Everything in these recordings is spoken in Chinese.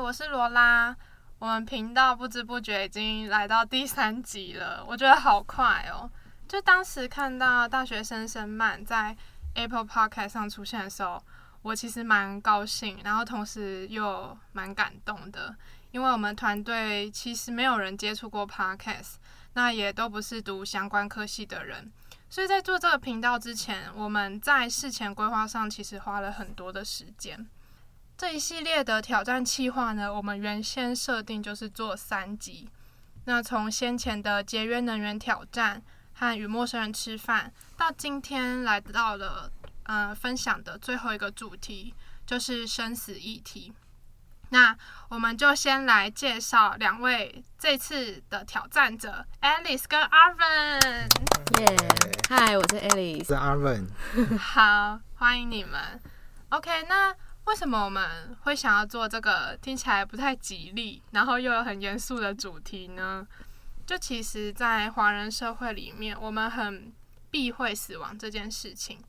我是罗拉。我们频道不知不觉已经来到第三集了，我觉得好快哦。就当时看到大学生生漫在 Apple Podcast 上出现的时候，我其实蛮高兴，然后同时又蛮感动的，因为我们团队其实没有人接触过 Podcast，那也都不是读相关科系的人，所以在做这个频道之前，我们在事前规划上其实花了很多的时间。这一系列的挑战计划呢，我们原先设定就是做三集，那从先前的节约能源挑战。和与陌生人吃饭，到今天来到了呃分享的最后一个主题，就是生死议题。那我们就先来介绍两位这次的挑战者，Alice 跟 Arvin。耶，嗨，我是 Alice，是 Arvin。好，欢迎你们。OK，那为什么我们会想要做这个听起来不太吉利，然后又有很严肃的主题呢？就其实，在华人社会里面，我们很避讳死亡这件事情，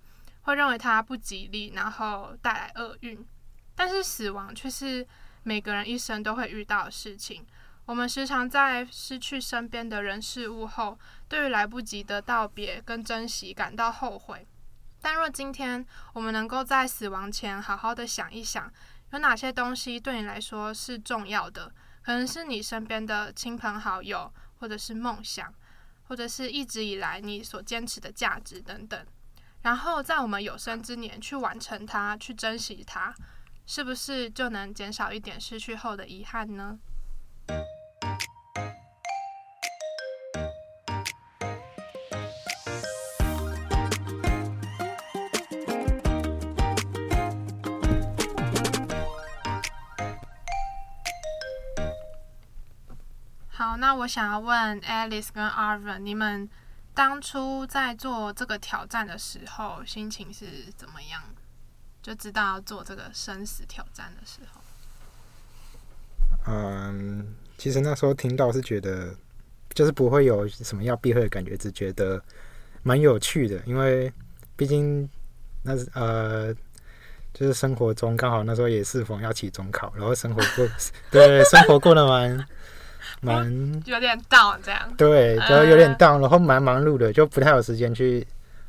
会认为它不吉利，然后带来厄运。但是死亡却是每个人一生都会遇到的事情。我们时常在失去身边的人事物后，对于来不及的道别跟珍惜感到后悔。但若今天我们能够在死亡前好好的想一想，有哪些东西对你来说是重要的，可能是你身边的亲朋好友。或者是梦想，或者是一直以来你所坚持的价值等等，然后在我们有生之年去完成它，去珍惜它，是不是就能减少一点失去后的遗憾呢？好，那我想要问 Alice 跟 Arvin，你们当初在做这个挑战的时候，心情是怎么样？就知道做这个生死挑战的时候。嗯，其实那时候听到是觉得，就是不会有什么要避讳的感觉，只觉得蛮有趣的，因为毕竟那是呃，就是生活中刚好那时候也适逢要期中考，然后生活过，对，生活过得蛮。蛮有点 down 这样，对，就有点 down，然后蛮忙碌的，就不太有时间去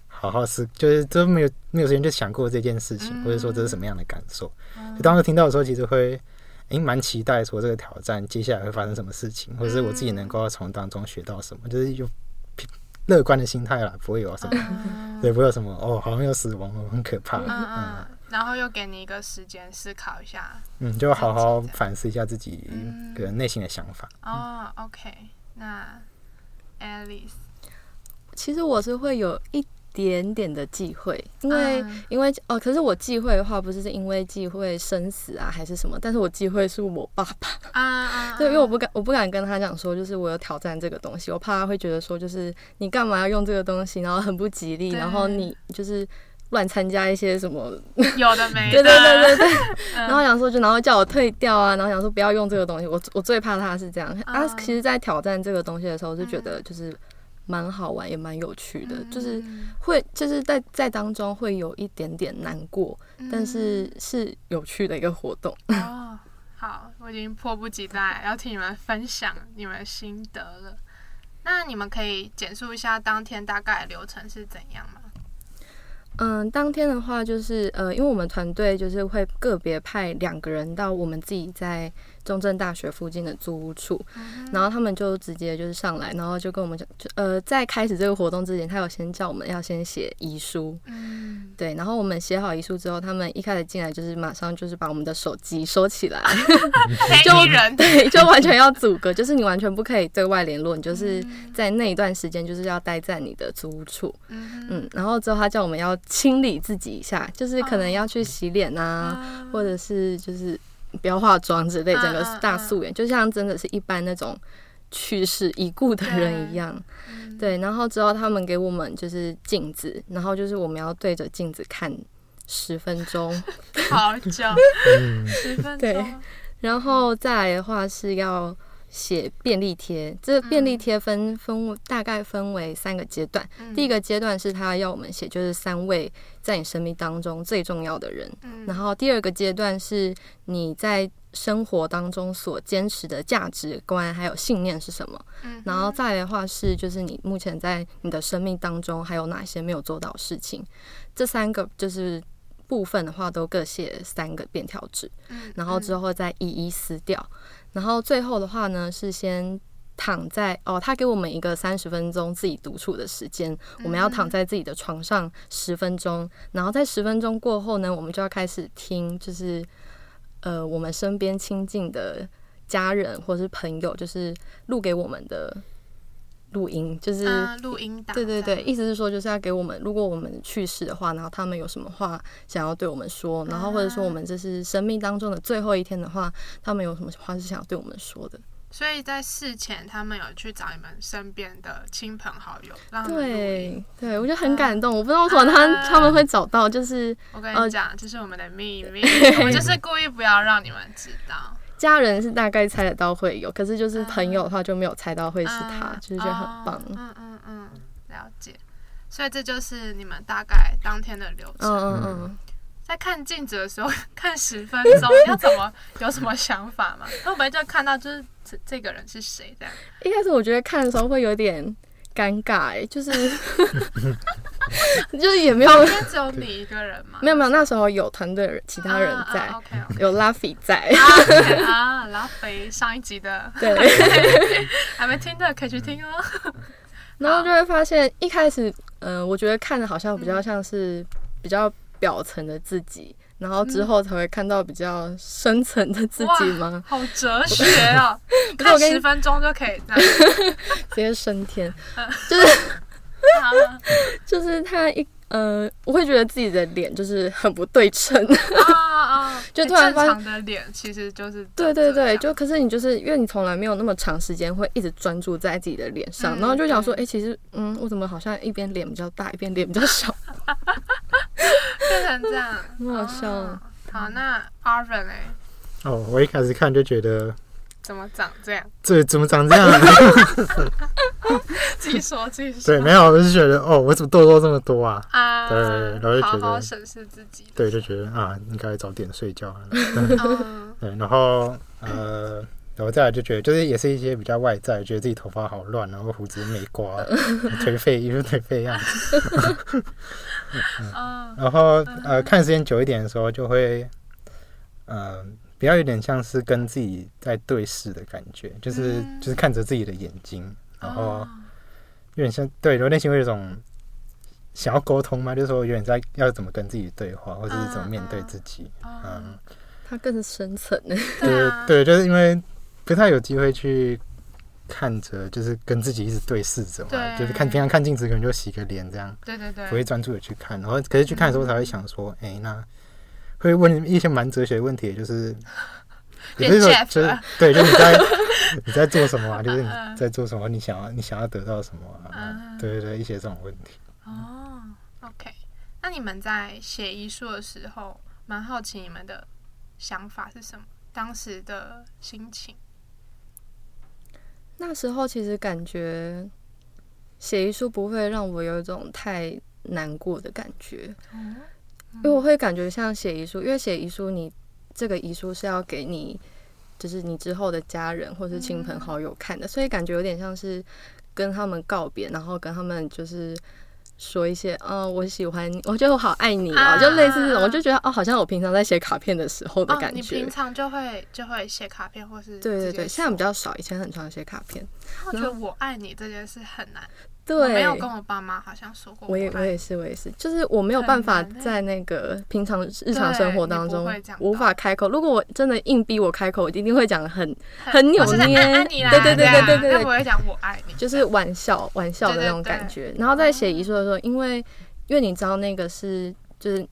好好思，就是都没有没有时间去想过这件事情，或者说这是什么样的感受。就当时听到的时候，其实会诶蛮期待说这个挑战接下来会发生什么事情，或者是我自己能够从当中学到什么，就是有乐观的心态啦，不会有什么，对，不会有什么哦，好像有死亡，很可怕，嗯。然后又给你一个时间思考一下，嗯，就好好反思一下自己个人内心的想法。嗯、哦，OK，那 Alice，其实我是会有一点点的忌讳，因为、嗯、因为哦，可是我忌讳的话，不是是因为忌讳生死啊，还是什么？但是我忌讳是我爸爸啊，对，因为我不敢，我不敢跟他讲说，就是我有挑战这个东西，我怕他会觉得说，就是你干嘛要用这个东西，然后很不吉利，然后你就是。乱参加一些什么有的没 的，对对对对对，然后想说就然后叫我退掉啊，然后想说不要用这个东西，我我最怕他是这样。嗯、啊，其实，在挑战这个东西的时候，就觉得就是蛮好玩，也蛮有趣的，嗯、就是会就是在在当中会有一点点难过，嗯、但是是有趣的一个活动。哦，好，我已经迫不及待要听你们分享你们的心得了。那你们可以简述一下当天大概流程是怎样吗？嗯，当天的话就是呃，因为我们团队就是会个别派两个人到我们自己在中正大学附近的租屋处，嗯、然后他们就直接就是上来，然后就跟我们讲，就呃，在开始这个活动之前，他有先叫我们要先写遗书，嗯，对，然后我们写好遗书之后，他们一开始进来就是马上就是把我们的手机收起来，就人。对，就完全要阻隔，就是你完全不可以对外联络，你就是在那一段时间就是要待在你的租屋处，嗯，嗯，然后之后他叫我们要清理自己一下，就是可能要去洗脸啊，嗯、或者是就是。不要化妆之类，整个大素颜，就像真的是一般那种去世已故的人一样。对，然后之后他们给我们就是镜子，然后就是我们要对着镜子看十分钟，好久，十分钟。对，然后再来的话是要。写便利贴，这便利贴分分大概分为三个阶段。嗯、第一个阶段是他要我们写，就是三位在你生命当中最重要的人。嗯、然后第二个阶段是你在生活当中所坚持的价值观还有信念是什么？嗯，然后再来的话是，就是你目前在你的生命当中还有哪些没有做到事情？这三个就是部分的话，都各写三个便条纸，嗯，然后之后再一一撕掉，然后最后的话呢是先躺在哦，他给我们一个三十分钟自己独处的时间，我们要躺在自己的床上十分钟，然后在十分钟过后呢，我们就要开始听，就是。呃，我们身边亲近的家人或是朋友，就是录给我们的录音，就是录音档。对对对，意思是说，就是要给我们，如果我们去世的话，然后他们有什么话想要对我们说，然后或者说我们这是生命当中的最后一天的话，他们有什么话是想要对我们说的。所以在事前，他们有去找你们身边的亲朋好友，让对对，我觉得很感动。嗯、我不知道为什么他、嗯、他们会找到，就是我跟你讲，这、呃就是我们的秘密，我们就是故意不要让你们知道。家人是大概猜得到会有，可是就是朋友的话就没有猜到会是他，嗯、就是觉得很棒。嗯嗯嗯，嗯，了解。所以这就是你们大概当天的流程。嗯嗯嗯。在看镜子的时候，看十分钟，要怎么有什么想法吗？那我们就看到就是这这个人是谁这样。一开始我觉得看的时候会有点尴尬，哎，就是 就是也没有，只有你一个人吗？没有没有，那时候有团队其他人在，啊啊、okay, okay. 有拉菲在啊，拉菲上一集的，对，还没听的可以去听哦。然后就会发现一开始，嗯、呃，我觉得看的好像比较像是比较。表层的自己，然后之后才会看到比较深层的自己吗？好哲学哦！看十分钟就可以这样直接升天，就是 就是他一呃，我会觉得自己的脸就是很不对称啊啊！就突然发现的脸其实就是对对对，就可是你就是因为你从来没有那么长时间会一直专注在自己的脸上，然后就想说，哎，其实嗯，我怎么好像一边脸比较大，一边脸比较小？变成这样，很好笑。哦、好，那 Arvin 嘞？哦，我一开始看就觉得，怎么长这样？这怎么长这样？自己说自己说。对，没有，我是觉得，哦，我怎么痘痘这么多啊？啊，对，然后就觉得好好审视自己。对，就觉得啊，应该早点睡觉。嗯 对，然后呃。然后再来就觉得，就是也是一些比较外在，觉得自己头发好乱，然后胡子没刮，颓废，一副颓废样子。嗯、然后呃，看时间久一点的时候，就会呃，比较有点像是跟自己在对视的感觉，就是、嗯、就是看着自己的眼睛，然后有点像对，然后内心会有一种想要沟通嘛，就是说有点在要怎么跟自己对话，或者是怎么面对自己。嗯，它更深层。呢。对对，就是因为。不太有机会去看着，就是跟自己一直对视着嘛，就是看平常看镜子可能就洗个脸这样，对对对，不会专注的去看，然后可是去看的时候才会想说，哎、嗯欸，那会问一些蛮哲学的问题，就是，也不是说就是对，就是你在你在做什么啊？就是你在做什么？你想要你想要得到什么啊？对对对，一些这种问题。哦，OK，那你们在写遗书的时候，蛮好奇你们的想法是什么？当时的心情。那时候其实感觉写遗书不会让我有一种太难过的感觉，因为我会感觉像写遗书，因为写遗书你这个遗书是要给你，就是你之后的家人或是亲朋好友看的，所以感觉有点像是跟他们告别，然后跟他们就是。说一些，嗯、哦，我喜欢你，我觉得我好爱你哦，啊、就类似这种，我就觉得哦，好像我平常在写卡片的时候的感觉。哦、你平常就会就会写卡片，或是对对对，现在比较少，以前很常写卡片。我觉得我爱你这件事很难。对，我没有跟我爸妈好像说过我。也我也是我也是，就是我没有办法在那个平常日常生活当中无法开口。如果我真的硬逼我开口，我一定会讲很很扭捏。对对对对对对，我会讲我爱你，就是玩笑玩笑的那种感觉。然后在写遗书的时候，因为因为你知道那个是就是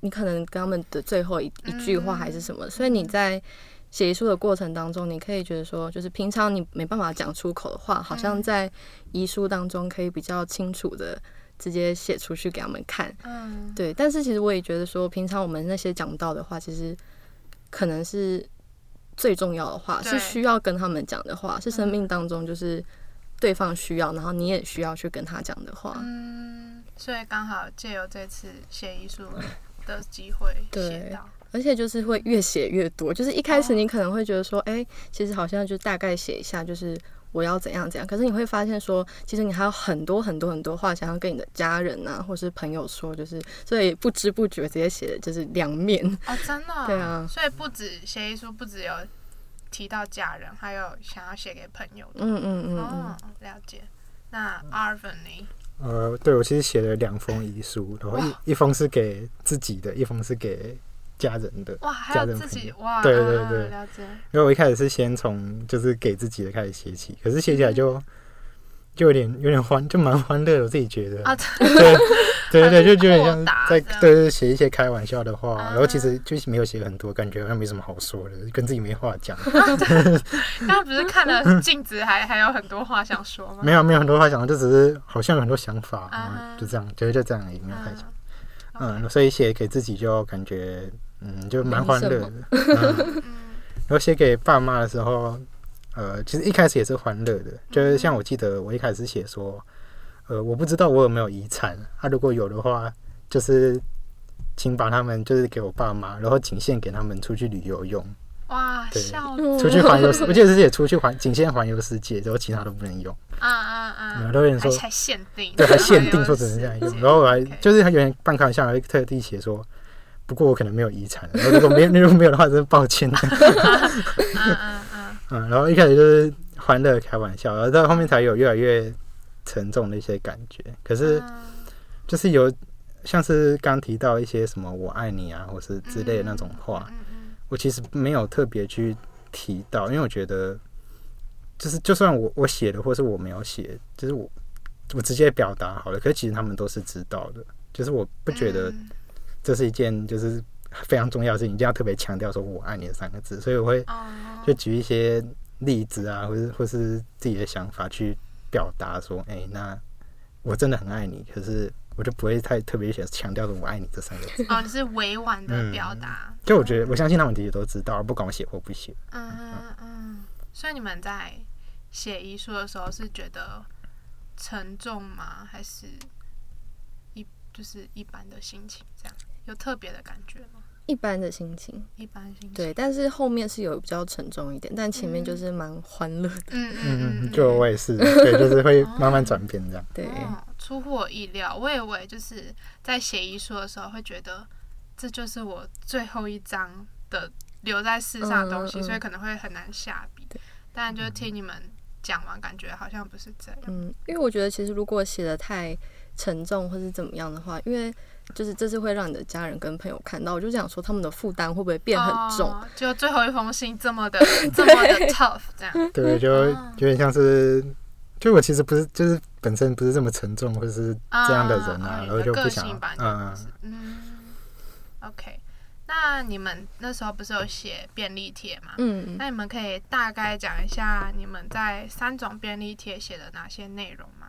你可能跟他们的最后一一句话还是什么，所以你在。写遗书的过程当中，你可以觉得说，就是平常你没办法讲出口的话，好像在遗书当中可以比较清楚的直接写出去给他们看。嗯，对。但是其实我也觉得说，平常我们那些讲不到的话，其实可能是最重要的话，是需要跟他们讲的话，是生命当中就是对方需要，然后你也需要去跟他讲的话。嗯，所以刚好借由这次写遗书的机会写到。而且就是会越写越多。就是一开始你可能会觉得说，哎、欸，其实好像就大概写一下，就是我要怎样怎样。可是你会发现说，其实你还有很多很多很多话想要跟你的家人啊，或是朋友说，就是所以不知不觉直接写的就是两面。哦，真的？对啊。所以不止协议书，不只有提到家人，还有想要写给朋友的。嗯嗯嗯嗯。哦，了解。那 Arvin 呢？呃，对，我其实写了两封遗书，然后一一封是给自己的，一封是给家人的。哇，还有自己哇！对对对，了解。因为我一开始是先从就是给自己的开始写起，可是写起来就。就有点有点欢，就蛮欢乐的，我自己觉得。啊，对对对，就有点像在对对写一些开玩笑的话，然后其实就没有写很多，感觉好像没什么好说的，跟自己没话讲。刚刚不是看了镜子，还 还有很多话想说吗？没有没有很多话想说，就只是好像有很多想法，就这样，觉得就这样也没有太讲。嗯，所以写给自己就感觉嗯就蛮欢乐的。然后写给爸妈的时候。呃，其实一开始也是欢乐的，就是像我记得我一开始写说，呃，我不知道我有没有遗产，啊，如果有的话，就是请把他们就是给我爸妈，然后仅限给他们出去旅游用。哇，对，出去环游，我记得是也出去环，仅限环游世界，然后其他都不能用。啊啊啊！然后都有人说还限定，对，还限定说只能这样用，然后我还就是还有点半开玩笑，还特地写说，不过我可能没有遗产，然后如果没有如果没有的话，真是抱歉。嗯，然后一开始就是欢乐开玩笑，然后到后面才有越来越沉重的一些感觉。可是，就是有像是刚提到一些什么“我爱你”啊，或是之类的那种话，我其实没有特别去提到，因为我觉得，就是就算我我写的，或是我没有写，就是我我直接表达好了。可是其实他们都是知道的，就是我不觉得这是一件就是。非常重要的事情，一定要特别强调说“我爱你”的三个字，所以我会就举一些例子啊，或是或是自己的想法去表达说：“哎、欸，那我真的很爱你。”可是我就不会太特别想强调说“我爱你”这三个字。哦，你是委婉的表达、嗯。就我觉得，我相信他们其实都知道，不管我写或不写。嗯嗯嗯。所以你们在写遗书的时候是觉得沉重吗？还是一就是一般的心情？这样有特别的感觉吗？一般的心情，一般心情，对，但是后面是有比较沉重一点，但前面就是蛮欢乐的。嗯嗯嗯，就我也是，对，就是会慢慢转变这样。对，出乎我意料，我以为就是在写遗书的时候会觉得这就是我最后一张的留在世上的东西，所以可能会很难下笔。但就听你们讲完，感觉好像不是这样。嗯，因为我觉得其实如果写的太沉重或是怎么样的话，因为。就是这是会让你的家人跟朋友看到，我就想说他们的负担会不会变很重？哦、就最后一封信这么的 这么的 tough，这样对，就有点像是，就我其实不是，就是本身不是这么沉重或者是这样的人啊，然后就不想嗯嗯。OK，那你们那时候不是有写便利贴吗？嗯，那你们可以大概讲一下你们在三种便利贴写的哪些内容吗？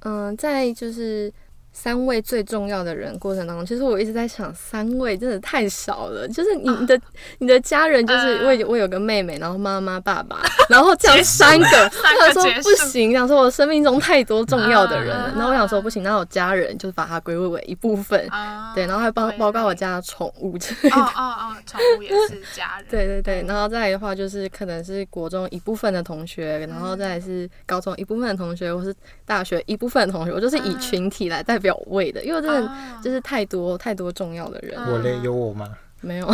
嗯，在就是。三位最重要的人过程当中，其实我一直在想，三位真的太少了。就是你的、啊、你的家人，就是我有我有个妹妹，然后妈妈、爸爸，然后这样三个。他说不行，想说我生命中太多重要的人了。啊、然后我想说不行，那我家人就是把它归为为一部分。啊、对，然后还包包括我家的宠物之类的。哦哦哦，宠物也是家人。对对对，然后再来的话就是可能是国中一部分的同学，然后再来是高中一部分的同学，或是大学一部分的同学。我就是以群体来代表位的，因为真的就是太多、uh, 太多重要的人。我嘞，有我吗？没有，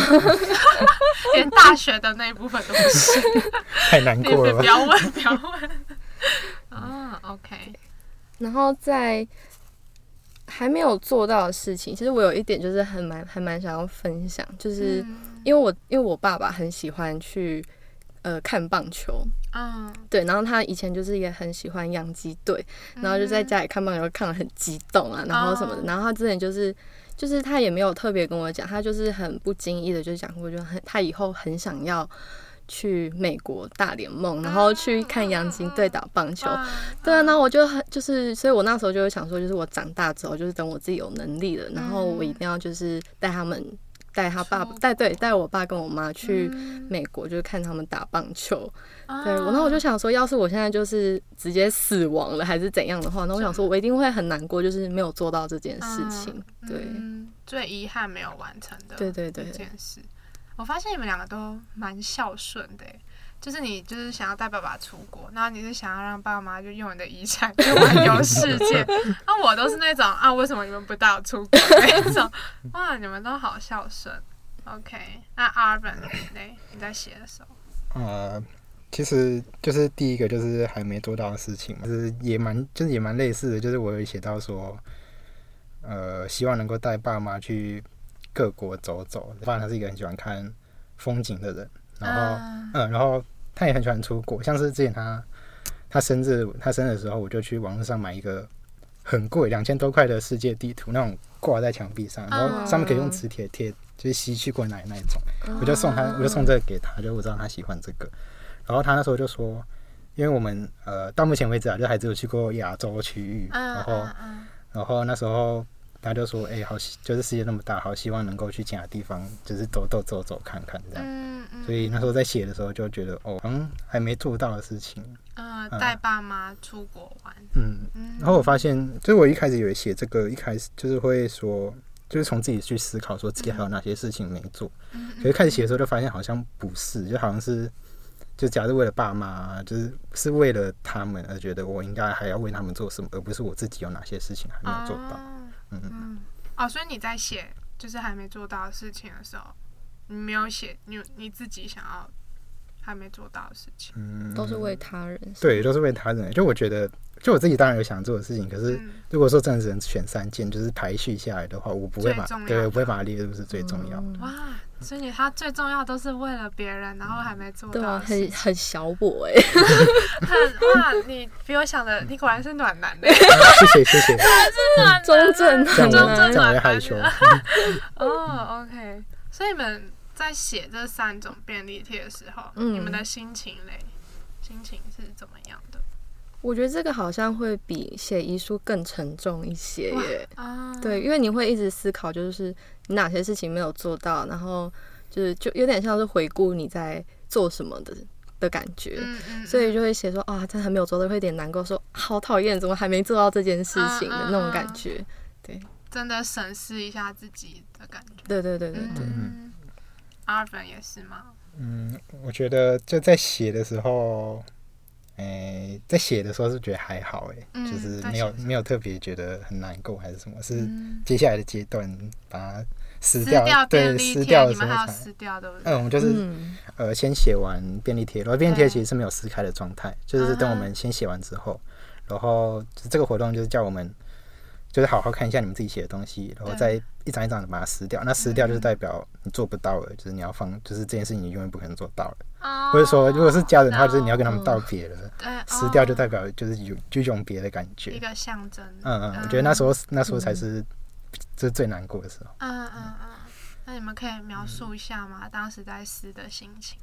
连大学的那一部分都不是。太难过了。不要问，不要问。啊、uh,，OK。然后在还没有做到的事情，其实我有一点就是很蛮还蛮想要分享，就是因为我因为我爸爸很喜欢去。呃，看棒球，嗯，对，然后他以前就是也很喜欢洋基队，然后就在家里看棒球，看得很激动啊，然后什么的，然后他之前就是，就是他也没有特别跟我讲，他就是很不经意的就讲过，就很他以后很想要去美国大联盟，然后去看洋基队打棒球，对啊，那我就很就是，所以我那时候就会想说，就是我长大之后，就是等我自己有能力了，然后我一定要就是带他们。带他爸带对带我爸跟我妈去美国，就是看他们打棒球。嗯、对，然后我就想说，要是我现在就是直接死亡了还是怎样的话，那我想说我一定会很难过，就是没有做到这件事情。嗯、对、嗯，最遗憾没有完成的，对对对，这件事。我发现你们两个都蛮孝顺的，就是你就是想要带爸爸出国，然后你是想要让爸妈就用你的遗产 去环游世界，那我都是那种啊，为什么你们不带我出国那种？哇，你们都好孝顺。OK，那 Arvin 呢？你在写的时候？呃，其实就是第一个就是还没做到的事情嘛，就是也蛮就是也蛮类似的，就是我有写到说，呃，希望能够带爸妈去。各国走走，发现他是一个很喜欢看风景的人，然后嗯，嗯，然后他也很喜欢出国，像是之前他他生日他生日的时候，我就去网络上买一个很贵两千多块的世界地图，那种挂在墙壁上，然后上面可以用磁铁贴，就是吸去过来那一种，我就送他，我就送这个给他，就我知道他喜欢这个，然后他那时候就说，因为我们呃到目前为止啊，就还只有去过亚洲区域，然后然后那时候。他就说：“哎、欸，好，就是世界那么大，好希望能够去其他地方，就是走走走走看看这样。嗯嗯、所以那时候在写的时候，就觉得哦，嗯，还没做到的事情。呃，带爸妈出国玩。嗯，嗯然后我发现，就是我一开始以为写这个，一开始就是会说，就是从自己去思考，说自己还有哪些事情没做。嗯、可是开始写的时候，就发现好像不是，就好像是，就假如为了爸妈，就是是为了他们而觉得我应该还要为他们做什么，而不是我自己有哪些事情还没有做到。啊”嗯嗯，哦，所以你在写就是还没做到的事情的时候，你没有写你你自己想要还没做到的事情，嗯，都是为他人，对，都是为他人。就我觉得，就我自己当然有想做的事情，可是如果说真的只能选三件，就是排序下来的话，我不会把，对，我不会把它列入是最重要的。哇，所以他最重要都是为了别人，然后还没做到，很很小我哎，很哇，你比我想的，你果然是暖男的，谢谢谢谢，是暖中正 中正暖男害羞。哦，OK，所以你们。在写这三种便利贴的时候，嗯、你们的心情嘞？心情是怎么样的？我觉得这个好像会比写遗书更沉重一些耶。啊，对，因为你会一直思考，就是你哪些事情没有做到，然后就是就有点像是回顾你在做什么的的感觉。嗯嗯、所以就会写说啊，真的还没有做到，会有点难过，说好讨厌，怎么还没做到这件事情的那种感觉。对，真的审视一下自己的感觉。对对对对对。嗯阿粉也是吗？嗯，我觉得就在写的时候，哎、欸，在写的时候是觉得还好、欸，哎、嗯，就是没有没有特别觉得很难过还是什么，是接下来的阶段把它撕掉，掉对，撕掉的时候才撕掉，对不对？嗯，我们就是、嗯、呃，先写完便利贴，然后便利贴其实是没有撕开的状态，就是等我们先写完之后，然后这个活动就是叫我们。就是好好看一下你们自己写的东西，然后再一张一张的把它撕掉。那撕掉就是代表你做不到了，就是你要放，就是这件事情你永远不可能做到了。或者说，如果是家人的话，就是你要跟他们道别了。撕掉就代表就是有就永别的感觉，一个象征。嗯嗯，我觉得那时候那时候才是这最难过的时候。嗯嗯嗯，那你们可以描述一下吗？当时在撕的心情？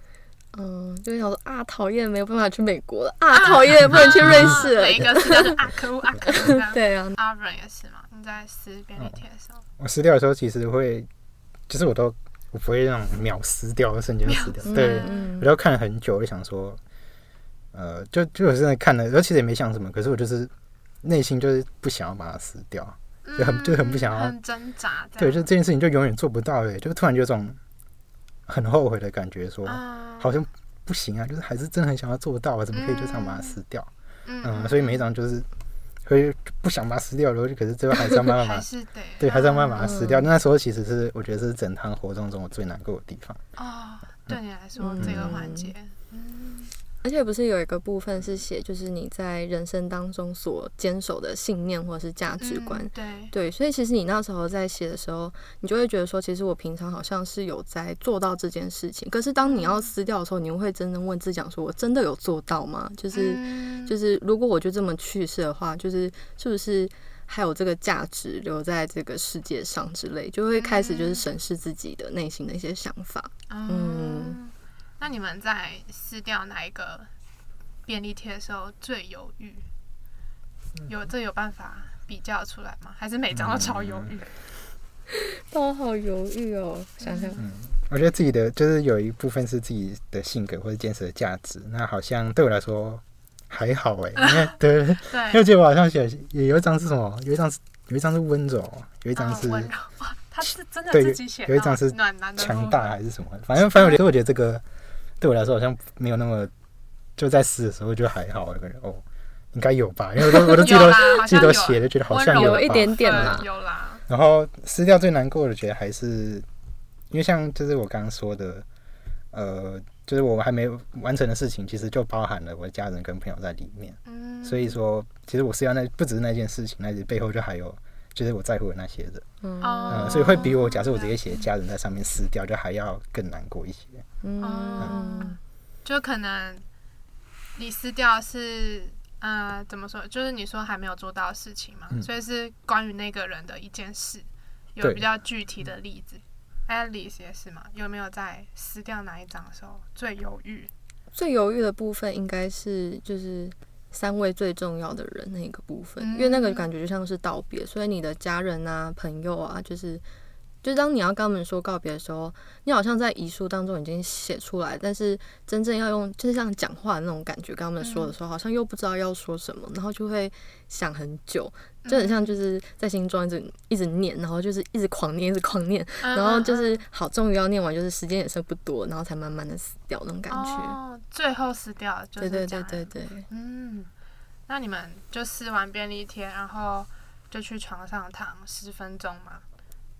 嗯，就想说啊，讨厌，没有办法去美国了 啊，讨厌，不能去瑞士了。每一个撕掉就啊，可恶啊，可恶。对啊，阿文也是嘛。你在撕便利贴的时候，我撕掉的时候，其实会，其实我都我不会那种秒撕掉的瞬间撕掉，对，我都看了很久，就想说，呃，就就我现在看了，然后其实也没想什么，可是我就是内心就是不想要把它撕掉，就很就很不想要，很挣扎。对，就这件事情就永远做不到，哎，就突然就有种。很后悔的感觉，说好像不行啊，就是还是真的很想要做到啊，怎么可以就这样把它撕掉？嗯，所以每一张就是会不想把它撕掉，然后就可是最后还是要慢慢把 它对，还是要慢慢把它撕掉。那时候其实是我觉得是整趟活动中我最难过的地方。哦，对你来说这个环节。而且不是有一个部分是写，就是你在人生当中所坚守的信念或者是价值观。嗯、对对，所以其实你那时候在写的时候，你就会觉得说，其实我平常好像是有在做到这件事情。可是当你要撕掉的时候，你会真正问自己讲说，我真的有做到吗？就是、嗯、就是，如果我就这么去世的话，就是是不是还有这个价值留在这个世界上之类，就会开始就是审视自己的内心的一些想法。嗯。嗯那你们在撕掉哪一个便利贴的时候最犹豫？有这有办法比较出来吗？还是每张都超犹豫？都好犹豫哦。想想，嗯，我觉得自己的就是有一部分是自己的性格或者坚持的价值，那好像对我来说还好哎，因为 对，对，因为记得我好像写也有一张是什么，有一张是有一张是温柔，有一张是温柔，哇，他是真的自己写，有一张是强大还是什么，反正反正我觉得我觉得这个对我来说好像没有那么就在撕的时候就还好，那个人哦。应该有吧，因为我都我都记得记得写的，觉得好像有一点点啦。有啦。然后撕掉最难过的，觉得还是因为像就是我刚刚说的，呃，就是我还没完成的事情，其实就包含了我的家人跟朋友在里面。嗯。所以说，其实我撕掉那不只是那件事情，那背后就还有就是我在乎的那些人。嗯。呃，所以会比我假设我直接写家人在上面撕掉，就还要更难过一些。嗯。就可能你撕掉是。呃，怎么说？就是你说还没有做到的事情嘛，嗯、所以是关于那个人的一件事，有比较具体的例子。Alice 也是嘛？有没有在撕掉哪一张的时候最犹豫？最犹豫的部分应该是就是三位最重要的人那个部分，嗯、因为那个感觉就像是道别，所以你的家人啊、朋友啊，就是。就当你要跟他们说告别的时候，你好像在遗书当中已经写出来，但是真正要用就是像讲话的那种感觉跟他们说的时候，好像又不知道要说什么，然后就会想很久，就很像就是在心中一直一直念，然后就是一直狂念，一直狂念，然后就是好，终于要念完，就是时间也剩不多，然后才慢慢的死掉那种感觉。哦，最后死掉，就是。对对对对对。嗯，那你们就撕完便利贴，然后就去床上躺十分钟嘛？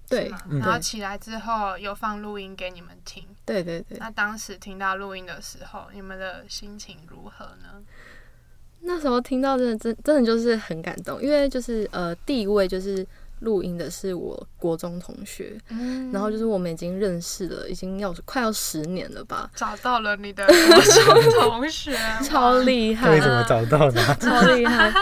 对，然后起来之后有放录音给你们听。对对对。那当时听到录音的时候，你们的心情如何呢？那时候听到真的真真的就是很感动，因为就是呃第一位就是录音的是我国中同学，嗯，然后就是我们已经认识了，已经要快要十年了吧。找到了你的国中同学，超厉害！对，怎么找到的？超厉害。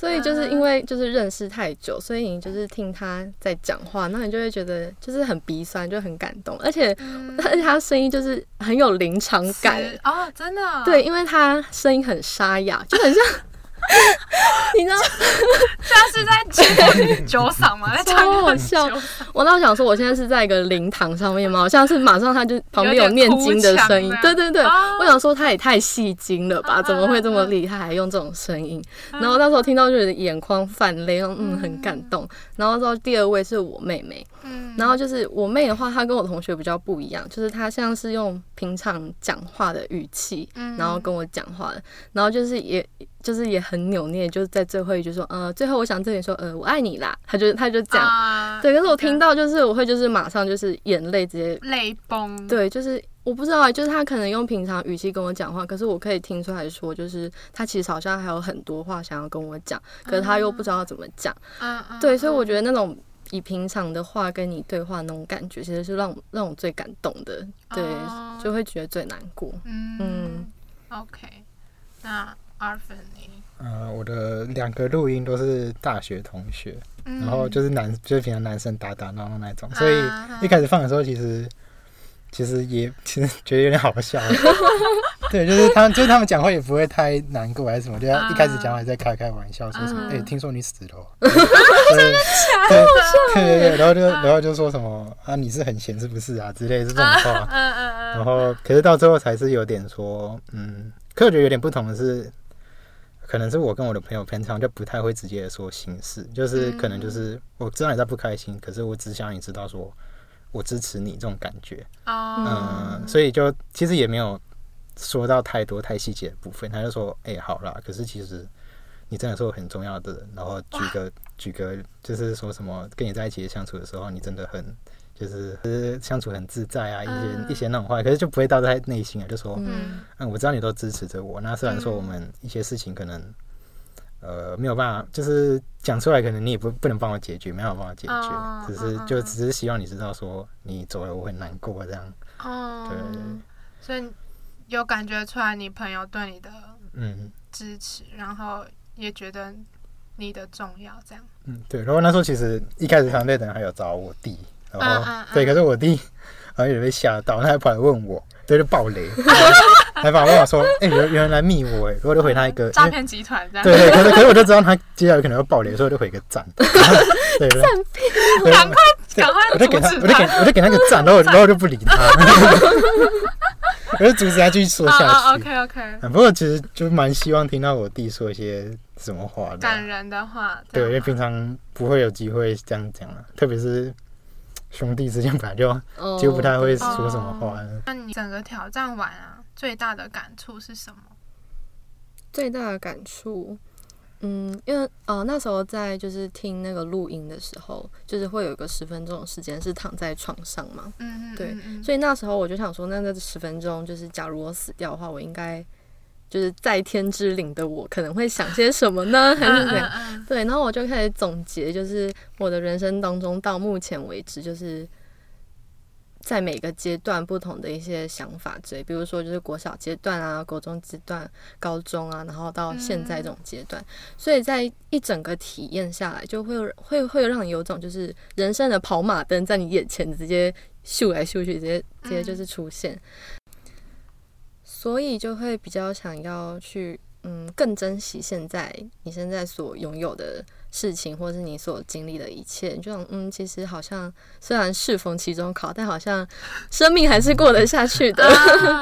所以就是因为就是认识太久，所以你就是听他在讲话，那你就会觉得就是很鼻酸，就很感动，而且、嗯、而且他声音就是很有临场感哦，真的。对，因为他声音很沙哑，就很像。你知道，他是在唱酒嗓吗？在唱好笑。我那想说，我现在是在一个灵堂上面吗？好像是马上他就旁边有念经的声音。对对对，我想说他也太戏精了吧？怎么会这么厉害，还用这种声音？然后那时候听到就是眼眶泛泪，嗯，很感动。然后到第二位是我妹妹，嗯然后就是我妹的话，她跟我同学比较不一样，就是她像是用平常讲话的语气，然后跟我讲话的，然后就是也。就是也很扭捏，就是在最后一句说，呃，最后我想对你说，呃，我爱你啦。他就他就这样，啊、对。可是我听到就是我会就是马上就是眼泪直接泪崩。对，就是我不知道，就是他可能用平常语气跟我讲话，可是我可以听出来说，就是他其实好像还有很多话想要跟我讲，可是他又不知道怎么讲。嗯、对，所以我觉得那种以平常的话跟你对话那种感觉，其实是让我让我最感动的。对，啊、就会觉得最难过。嗯，嗯，OK，那。呃，我的两个录音都是大学同学，嗯、然后就是男，就是平常男生打打闹闹那种，所以一开始放的时候，其实其实也其实觉得有点好笑。对，就是他们，就是他们讲话也不会太难过还是什么，就一开始讲话在开开玩笑，说什么“哎、听说你死了”，对对对，然后就然后就说什么啊，你是很闲是不是啊之类的这种话，然后可是到最后才是有点说，嗯，可我觉得有点不同的是。可能是我跟我的朋友平常就不太会直接的说心事，就是可能就是我知道你在不开心，可是我只想你知道说我支持你这种感觉，嗯，所以就其实也没有说到太多太细节的部分，他就说哎、欸、好啦，可是其实你真的是我很重要的人，然后举个举个就是说什么跟你在一起相处的时候，你真的很。就是就是相处很自在啊，一些、嗯、一些那种话，可是就不会到在内心啊，就说，嗯，嗯，我知道你都支持着我。那虽然说我们一些事情可能，呃，没有办法，就是讲出来，可能你也不不能帮我解决，没有办法解决，哦、只是就只是希望你知道，说你走了我很难过这样。哦，对。所以有感觉出来，你朋友对你的嗯支持，嗯、然后也觉得你的重要这样。嗯，对。然后那时候其实一开始团队的人还有找我弟。然后对，可是我弟好像有被吓到，他还跑来问我，对，就爆雷，还跑来问我说：“哎，原原来密我哎。”我就回他一个诈骗集团这样。对对，可是可是我就知道他接下来可能要爆雷，所以我就回个赞。对，赞片，赶快赶快我就给他，我就给我就给他个赞，然后然后我就不理他，我就阻止他继续说下去。啊 OK OK，啊不过其实就蛮希望听到我弟说一些什么话的，感人的话。对，因为平常不会有机会这样讲了，特别是兄弟之间本来就就不太会说什么话。哦。那你整个挑战完啊，最大的感触是什么？最大的感触。嗯，因为呃那时候在就是听那个录音的时候，就是会有一个十分钟的时间是躺在床上嘛，嗯嗯，对，所以那时候我就想说，那那十分钟就是假如我死掉的话，我应该就是在天之灵的我可能会想些什么呢？还是怎样？对，然后我就开始总结，就是我的人生当中到目前为止就是。在每个阶段不同的一些想法之类，比如说就是国小阶段啊、国中阶段、高中啊，然后到现在这种阶段，所以在一整个体验下来，就会会会让你有种就是人生的跑马灯在你眼前直接秀来秀去，直接直接就是出现，所以就会比较想要去嗯更珍惜现在你现在所拥有的。事情，或是你所经历的一切，就像嗯，其实好像虽然适逢期中考，但好像生命还是过得下去的。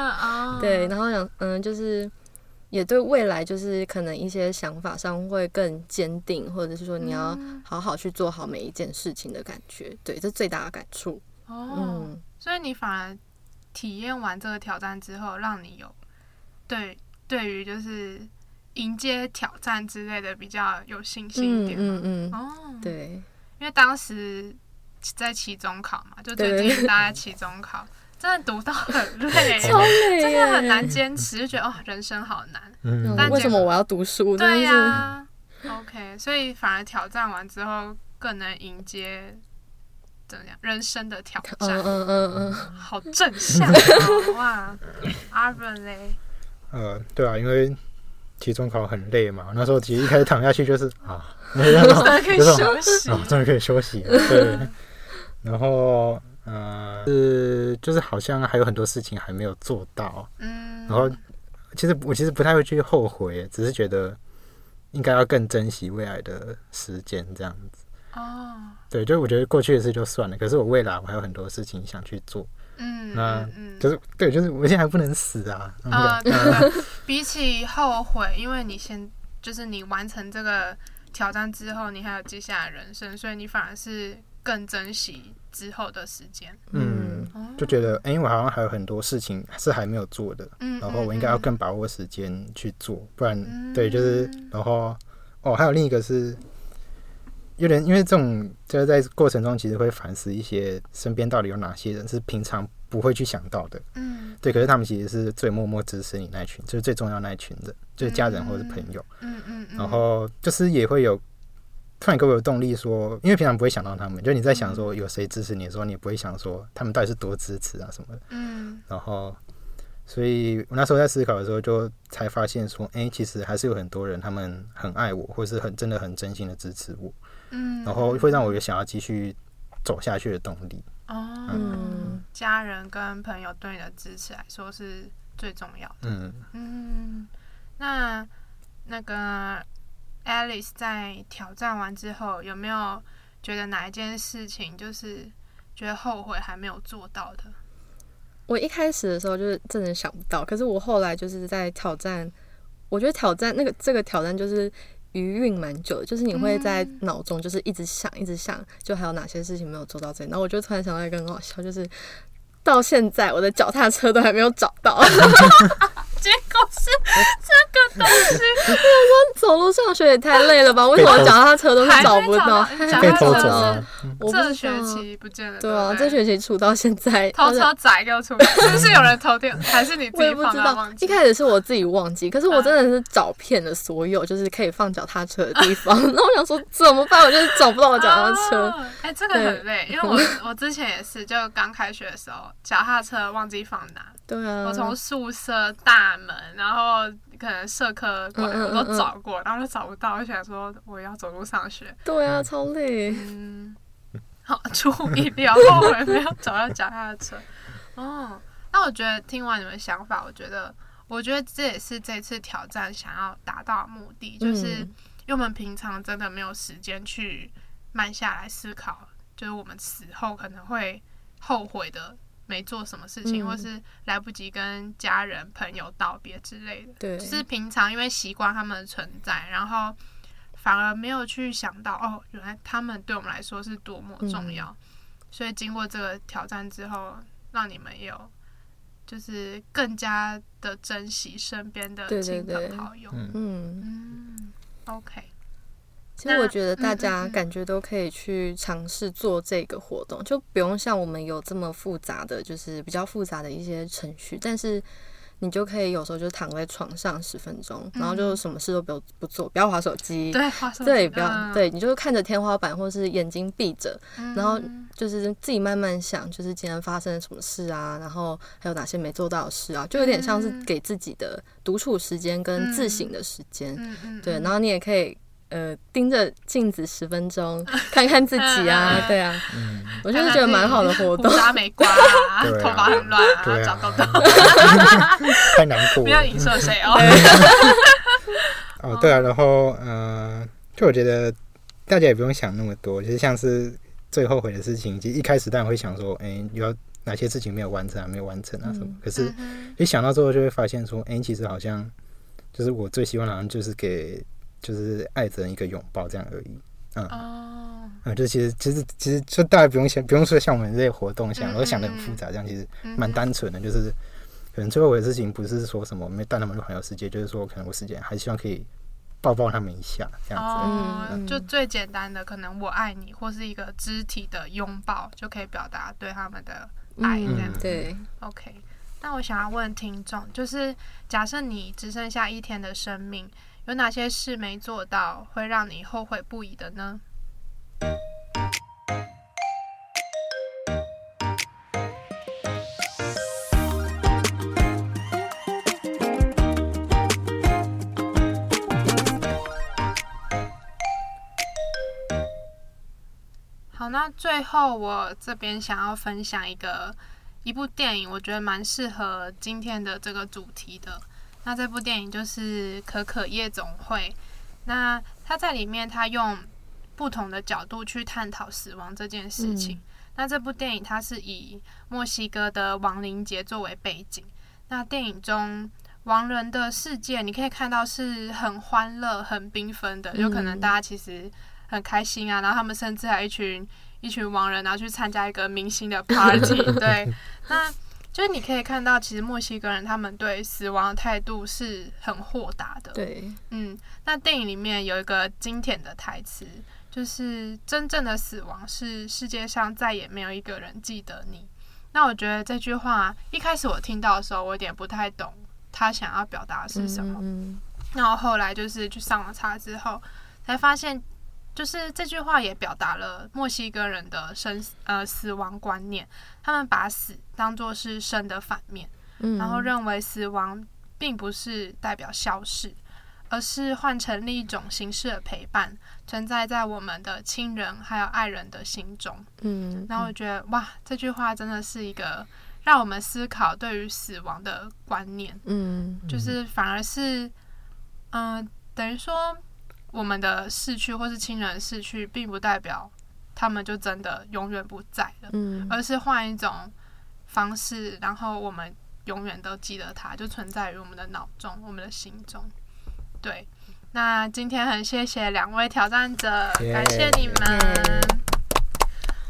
对，然后想嗯，就是也对未来，就是可能一些想法上会更坚定，或者是说你要好好去做好每一件事情的感觉。对，这最大的感触。哦，嗯，所以你反而体验完这个挑战之后，让你有对对于就是。迎接挑战之类的比较有信心一点，嗯嗯，嗯哦，对，因为当时在期中考嘛，就最近大家期中考，真的读到很累，超累，真的很难坚持，就觉得哦，人生好难。嗯，但为什么我要读书？对呀、啊、，OK，所以反而挑战完之后更能迎接怎样人生的挑战？嗯嗯嗯嗯，好正向、哦、哇，阿文嘞？呃，对啊，因为。期中考很累嘛，那时候其实一开始躺下去就是 啊，终于可以休息，哦，终于可以休息了。对，然后呃是就是好像还有很多事情还没有做到，嗯，然后其实我其实不太会去后悔，只是觉得应该要更珍惜未来的时间这样子。哦，对，就我觉得过去的事就算了，可是我未来我还有很多事情想去做。嗯，那就是对，就是我现在还不能死啊。啊，对对，比起后悔，因为你先就是你完成这个挑战之后，你还有接下来人生，所以你反而是更珍惜之后的时间。嗯，就觉得哎，我好像还有很多事情是还没有做的，嗯，然后我应该要更把握时间去做，不然对，就是然后哦，还有另一个是。有点，因为这种就是在过程中，其实会反思一些身边到底有哪些人是平常不会去想到的。嗯，对。可是他们其实是最默默支持你那群，就是最重要那一群人，就是家人或者是朋友。嗯嗯。然后就是也会有突然给我有动力说，因为平常不会想到他们，就你在想说有谁支持你的时候，你也不会想说他们到底是多支持啊什么的。嗯。然后，所以我那时候在思考的时候，就才发现说，哎，其实还是有很多人，他们很爱我，或是很真的很真心的支持我。嗯，然后会让我有想要继续走下去的动力。哦，嗯，家人跟朋友对你的支持来说是最重要的。嗯嗯，那那个 Alice 在挑战完之后，有没有觉得哪一件事情就是觉得后悔还没有做到的？我一开始的时候就是真的想不到，可是我后来就是在挑战，我觉得挑战那个这个挑战就是。余韵蛮久的，就是你会在脑中就是一直想，一直想，就还有哪些事情没有做到这里。然后我就突然想到一个很好笑，就是到现在我的脚踏车都还没有找到。是这个东西，我说走路上学也太累了吧？为什么脚踏车都是找不到？被偷走啊！这学期不见了。对啊，这学期出到现在，偷车仔给我出，是不是有人偷掉？还是你自己放到忘记？一开始是我自己忘记，可是我真的是找遍了所有就是可以放脚踏车的地方。那我想说怎么办？我就是找不到我脚踏车。哎，这个很累，因为我我之前也是，就刚开学的时候，脚踏车忘记放哪。对啊，我从宿舍大门，然后可能社科馆我都找过，然后都找不到。我想说我要走路上学。对啊，超累。嗯，好，出乎意料，后悔没有找到脚踏车。哦，那我觉得听完你们想法，我觉得，我觉得这也是这次挑战想要达到的目的，就是因为我们平常真的没有时间去慢下来思考。就是我们死后可能会后悔的，没做什么事情，嗯、或是来不及跟家人朋友道别之类的。对，就是平常因为习惯他们的存在，然后反而没有去想到哦，原来他们对我们来说是多么重要。嗯、所以经过这个挑战之后，让你们有就是更加的珍惜身边的亲朋好友。嗯嗯，OK。其实我觉得大家感觉都可以去尝试做这个活动，就不用像我们有这么复杂的，就是比较复杂的一些程序。但是你就可以有时候就躺在床上十分钟，然后就什么事都不不做，不要划手机，对，滑手机，对，不要，对，你就看着天花板，或是眼睛闭着，然后就是自己慢慢想，就是今天发生了什么事啊，然后还有哪些没做到的事啊，就有点像是给自己的独处时间跟自省的时间，对，然后你也可以。呃，盯着镜子十分钟，看看自己啊，对啊，嗯、我就是觉得蛮好的活动。胡没刮啊，头发很乱啊，长痘痘，太难过了。不要影射谁哦。哦，对啊，然后呃，就我觉得大家也不用想那么多，就是像是最后悔的事情，其实一开始当然会想说，哎、欸，有哪些事情没有完成啊，没有完成啊什么。嗯、可是一想到之后，就会发现说，哎、欸，其实好像就是我最希望好像就是给。就是爱着人一个拥抱这样而已，嗯，哦，嗯，就其实其实其实就大家不用想，不用说像我们这些活动想，我想的很复杂，这样其实蛮单纯的，就是可能最后悔的事情不是说什么没带他们去环游世界，就是说可能我时间还希望可以抱抱他们一下这样子，哦，嗯、就最简单的可能我爱你或是一个肢体的拥抱就可以表达对他们的爱这样，嗯、对，OK。那我想要问听众，就是假设你只剩下一天的生命。有哪些事没做到，会让你后悔不已的呢？好，那最后我这边想要分享一个一部电影，我觉得蛮适合今天的这个主题的。那这部电影就是《可可夜总会》。那他在里面，他用不同的角度去探讨死亡这件事情。嗯、那这部电影它是以墨西哥的亡灵节作为背景。那电影中亡人的世界，你可以看到是很欢乐、很缤纷的。有可能大家其实很开心啊，然后他们甚至还一群一群亡人，然后去参加一个明星的 party。对，那。就是你可以看到，其实墨西哥人他们对死亡的态度是很豁达的。对，嗯，那电影里面有一个经典的台词，就是真正的死亡是世界上再也没有一个人记得你。那我觉得这句话一开始我听到的时候，我有点不太懂他想要表达的是什么。嗯，那我后来就是去上网查之后，才发现。就是这句话也表达了墨西哥人的生呃死亡观念，他们把死当作是生的反面，嗯，然后认为死亡并不是代表消逝，而是换成另一种形式的陪伴，存在在我们的亲人还有爱人的心中，嗯，然后我觉得哇，这句话真的是一个让我们思考对于死亡的观念，嗯，就是反而是嗯、呃，等于说。我们的逝去或是亲人逝去，并不代表他们就真的永远不在了，嗯，而是换一种方式，然后我们永远都记得他，就存在于我们的脑中、我们的心中。对，那今天很谢谢两位挑战者.感谢你们。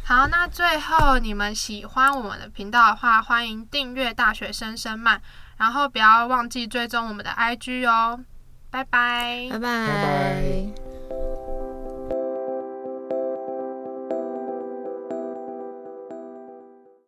好，那最后你们喜欢我们的频道的话，欢迎订阅大学生声漫，然后不要忘记追踪我们的 IG 哦。拜拜，拜拜。